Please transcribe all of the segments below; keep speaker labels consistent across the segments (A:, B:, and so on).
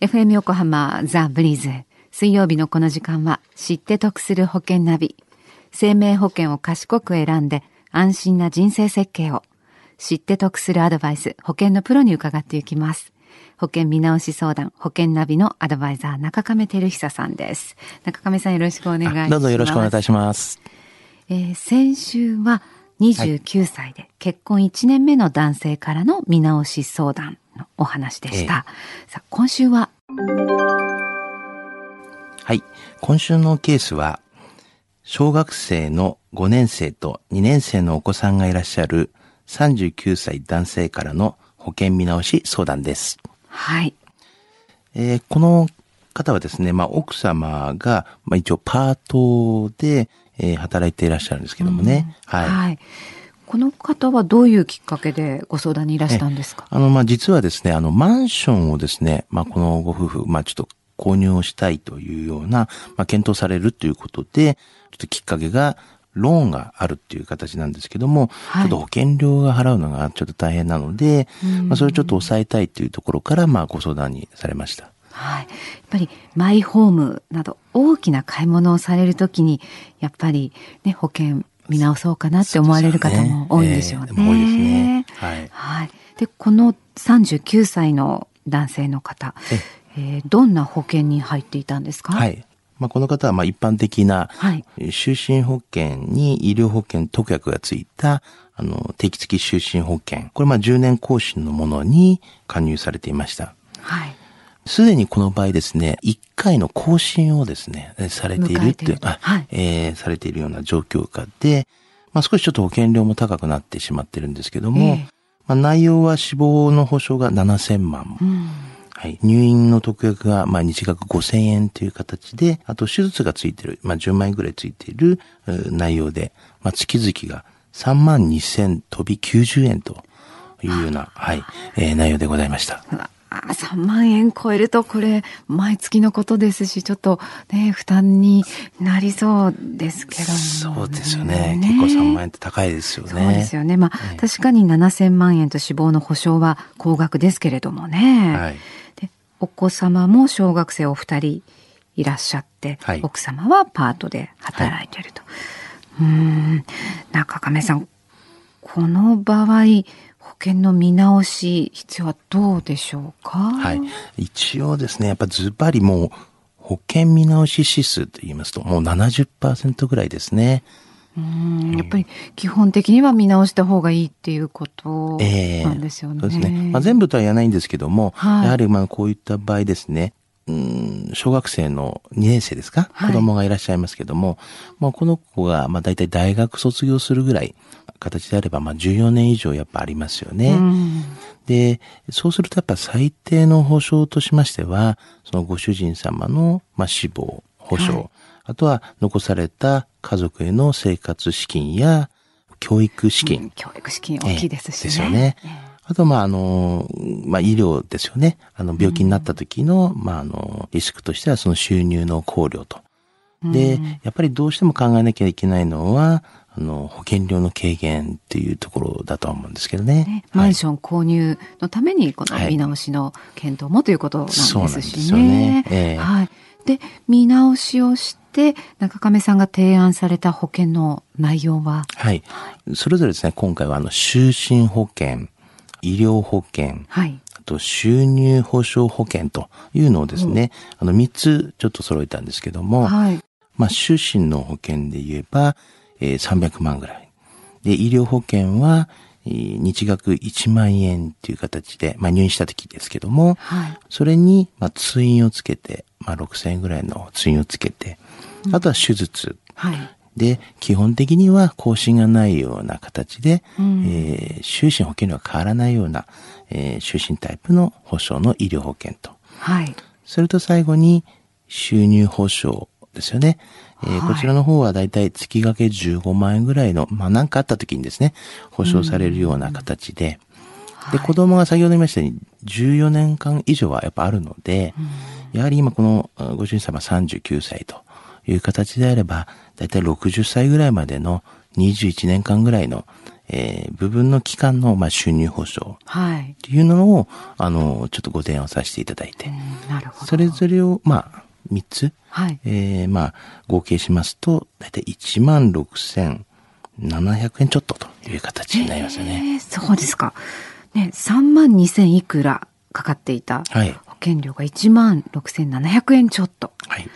A: FM 横浜ザ・ブリーズ。水曜日のこの時間は知って得する保険ナビ。生命保険を賢く選んで安心な人生設計を。知って得するアドバイス、保険のプロに伺っていきます。保険見直し相談、保険ナビのアドバイザー、中亀照久さんです。中亀さんよろしくお願いします。
B: どうぞよろしくお願いいたします。
A: えー、先週は29歳で結婚1年目の男性からの見直し相談のお話でした。えー、さあ、今週は？
B: はい。今週のケースは、小学生の5年生と2年生のお子さんがいらっしゃる39歳男性からの保険見直し相談です。
A: はい。
B: えー、この方はですね、まあ、奥様が、まあ、一応パートで、えー、働いていらっしゃるんですけどもね。
A: うん、はい。はい。この方はどういうきっかけでご相談にいらしたんですか？
B: あの、まあ、実はですね、あの、マンションをですね、まあ、このご夫婦、まあ、ちょっと購入をしたいというような、まあ、検討されるということで、ちょっときっかけが、ローンがあるっていう形なんですけども、はい、ちょっと保険料が払うのがちょっと大変なので、まあ、それをちょっと抑えたいっていうところから、まあ、ご相談にされました。
A: はい。やっぱりマイホームなど大きな買い物をされるときに、やっぱりね、保険見直そうかなって思われる方も多いんでしょうね。うねえー、
B: 多いですね。はい。
A: はい。で、この39歳の男性の方、えー、どんな保険に入っていたんですか？
B: はい。まあ、この方はまあ一般的な、就寝保険に医療保険特約がついた、あの、定期付き就寝保険。これまあ10年更新のものに加入されていました。
A: はい。
B: すでにこの場合ですね、1回の更新をですね、されているっていう、はい、えー、されているような状況下で、まあ少しちょっと保険料も高くなってしまってるんですけども、えー、まあ内容は死亡の保証が7000万。うん。はい。入院の特約が、まあ、日額5000円という形で、あと手術がついてる、まあ、10万円ぐらいついている内容で、まあ、月々が3万2000飛び90円というような、はい、えー、内容でございました。
A: あ3万円超えるとこれ毎月のことですしちょっとね負担になりそうですけど
B: そうですよね、ね、結構3万円って高いですよね。
A: そうですよね。まあ、ね、確かに7000万円と死亡の保証は高額ですけれどもね、はい、でお子様も小学生お二人いらっしゃって、はい、奥様はパートで働いていると、はい、うん。中亀さんこの場合保険の見直し必要はどうでしょうか？
B: はい。一応ですね、やっぱズバリもう保険見直し指数と言いますともう70%ぐらいですね。
A: うんやっぱり基本的には見直した方がいいっていうことなんですよね。えー、そうですね。
B: まあ、全部とは言わないんですけども、はい、やはりまあこういった場合ですね、うん小学生の2年生ですか、はい、子供がいらっしゃいますけども、まあ、この子がまあ大体大学卒業するぐらい形であれば、まあ14年以上やっぱありますよね。で、そうするとやっぱ最低の保障としましては、そのご主人様の、まあ、死亡保障、はい、あとは残された家族への生活資金や教育資金。うん、
A: 教育資金大きいですし
B: ね。ですよね。あと、まあ、あの、まあ、医療ですよね。あの、病気になった時の、うん、まあ、あの、リスクとしてはその収入の考慮と。で、やっぱりどうしても考えなきゃいけないのは、あの、保険料の軽減っていうところだと思うんですけどね。ね
A: マンション購入のために、この見直しの検討もということなんですしね。はい、ね。えー、はい。で、見直しをして、中亀さんが提案された保険の内容は？
B: はい。それぞれですね、今回はあの、就寝保険、医療保険、はい。あと、収入保障保険というのをですね、うん、あの、3つちょっと揃えたんですけども、はい。まあ、就寝の保険で言えば、えー、300万ぐらい。で、医療保険は、日額1万円っていう形で、まあ入院した時ですけども、はい、それに、まあ通院をつけて、まあ6000円ぐらいの通院をつけて、あとは手術。はい、で、基本的には更新がないような形で、うん、えー、就寝保険料は変わらないような、えー、就寝タイプの保障の医療保険と。はい。それと最後に、収入保障ですよね。えー、こちらの方はだいたい月掛け15万円ぐらいの、まあ何かあった時にですね、保証されるような形で、で、子供が先ほど言いましたように14年間以上はやっぱあるので、やはり今このご主人様39歳という形であれば、だいたい60歳ぐらいまでの21年間ぐらいの、えー、部分の期間の、まあ、収入保障。はい。っていうのを、あの、ちょっとご提案させていただいて。なるほど。それぞれを、まあ、3つ。はい。えー、まあ、合計しますと、だいたい1万6700円ちょっとという形になりますよね。
A: えー、そうですか。ね、3万2000いくらかかっていた保険料が1万6700円ちょっと。はい。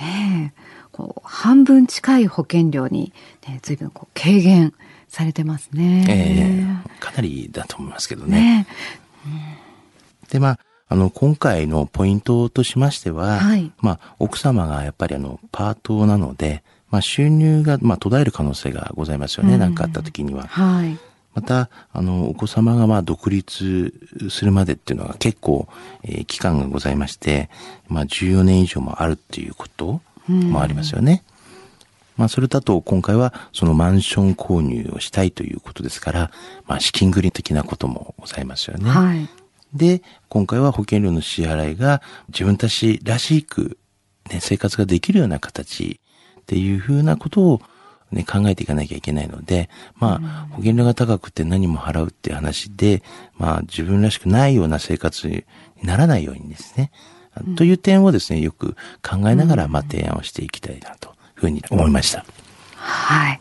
A: ねえ、こう、半分近い保険料に、ね、随分こう軽減されてますね。え
B: えー、かなりだと思いますけどね。ねうん、で、まあ、あの、今回のポイントとしましては、はい、まあ、奥様がやっぱりあの、パートなので、まあ、収入が、まあ、途絶える可能性がございますよね。何、うん、かあった時には。はい。また、あの、お子様がまあ独立するまでっていうのは結構、えー、期間がございまして、まあ14年以上もあるっていうこともありますよね。まあそれだと今回はそのマンション購入をしたいということですから、まあ資金繰り的なこともございますよね。はい。で、今回は保険料の支払いが自分たちらしく、ね、生活ができるような形っていうふうなことをね、考えていかなきゃいけないので、まあ、保険料が高くて何も払うっていう話で、まあ、自分らしくないような生活にならないようにですね、うん、という点をですね、よく考えながら、まあ、提案をしていきたいなというふうに思いました。
A: はい。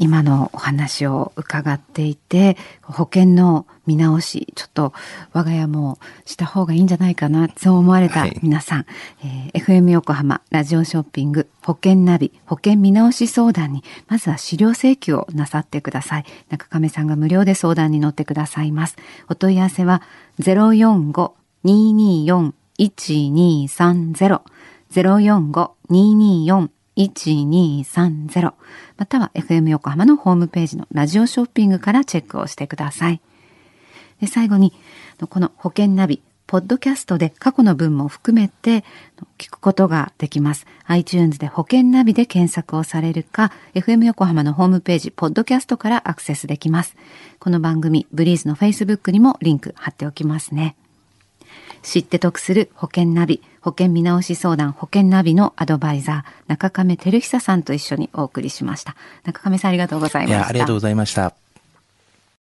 A: 今のお話を伺っていて、保険の見直し、ちょっと我が家もした方がいいんじゃないかな、そう思われた皆さん、はい、えー、FM 横浜ラジオショッピング保険ナビ保険見直し相談に、まずは資料請求をなさってください。中亀さんが無料で相談に乗ってくださいます。お問い合わせは045-224-1230 045-224-1230または FM 横浜のホームページのラジオショッピングからチェックをしてください。で最後に、この保険ナビ、ポッドキャストで過去の分も含めて聞くことができます。iTunes で保険ナビで検索をされるか、FM 横浜のホームページ、ポッドキャストからアクセスできます。この番組、ブリーズの Facebook にもリンク貼っておきますね。知って得する保険ナビ、保険見直し相談保険ナビのアドバイザー、中亀照久さんと一緒にお送りしました。中亀さんありがとうございました。いや、
B: ありがとうございました。